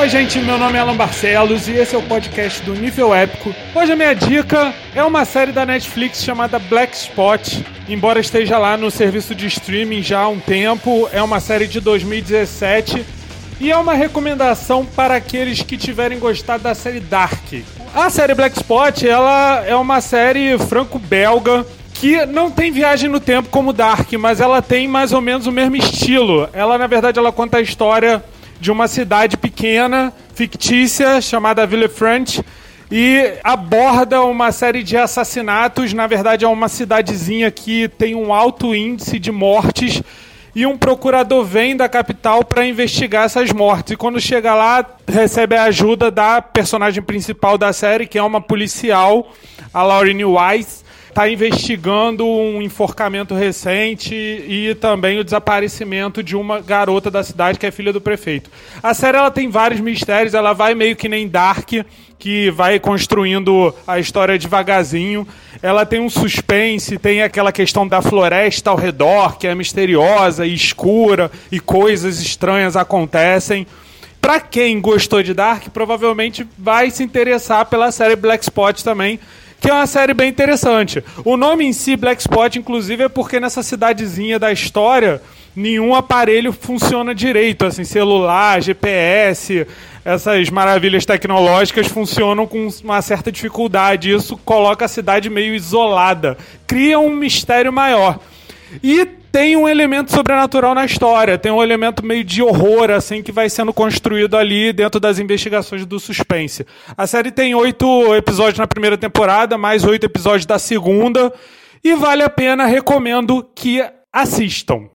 Oi, gente, meu nome é Alan Barcelos e esse é o podcast do Nível Épico. Hoje a minha dica é uma série da Netflix chamada Black Spot. Embora esteja lá no serviço de streaming já há um tempo, é uma série de 2017 e é uma recomendação para aqueles que tiverem gostado da série Dark. A série Black Spot, ela é uma série franco-belga que não tem viagem no tempo como Dark, mas ela tem mais ou menos o mesmo estilo. Ela, na verdade, ela conta a história de uma cidade pequena, fictícia, chamada Villefranche, e aborda uma série de assassinatos. Na verdade, é uma cidadezinha que tem um alto índice de mortes e um procurador vem da capital para investigar essas mortes. E quando chega lá, recebe a ajuda da personagem principal da série, que é uma policial, a Lauren Weiss, está investigando um enforcamento recente e também o desaparecimento de uma garota da cidade que é filha do prefeito. A série ela tem vários mistérios, ela vai meio que nem Dark, que vai construindo a história devagarzinho. Ela tem um suspense, tem aquela questão da floresta ao redor, que é misteriosa e escura e coisas estranhas acontecem. Pra quem gostou de Dark, provavelmente vai se interessar pela série Black Spot também, que é uma série bem interessante. O nome em si, Black Spot, inclusive, é porque nessa cidadezinha da história, nenhum aparelho funciona direito, assim, celular, GPS, essas maravilhas tecnológicas funcionam com uma certa dificuldade. Isso coloca a cidade meio isolada, cria um mistério maior. E tem um elemento sobrenatural na história, tem um elemento meio de horror, assim, que vai sendo construído ali dentro das investigações do suspense. A série tem oito episódios na primeira temporada, mais oito episódios da segunda, e vale a pena, recomendo que assistam.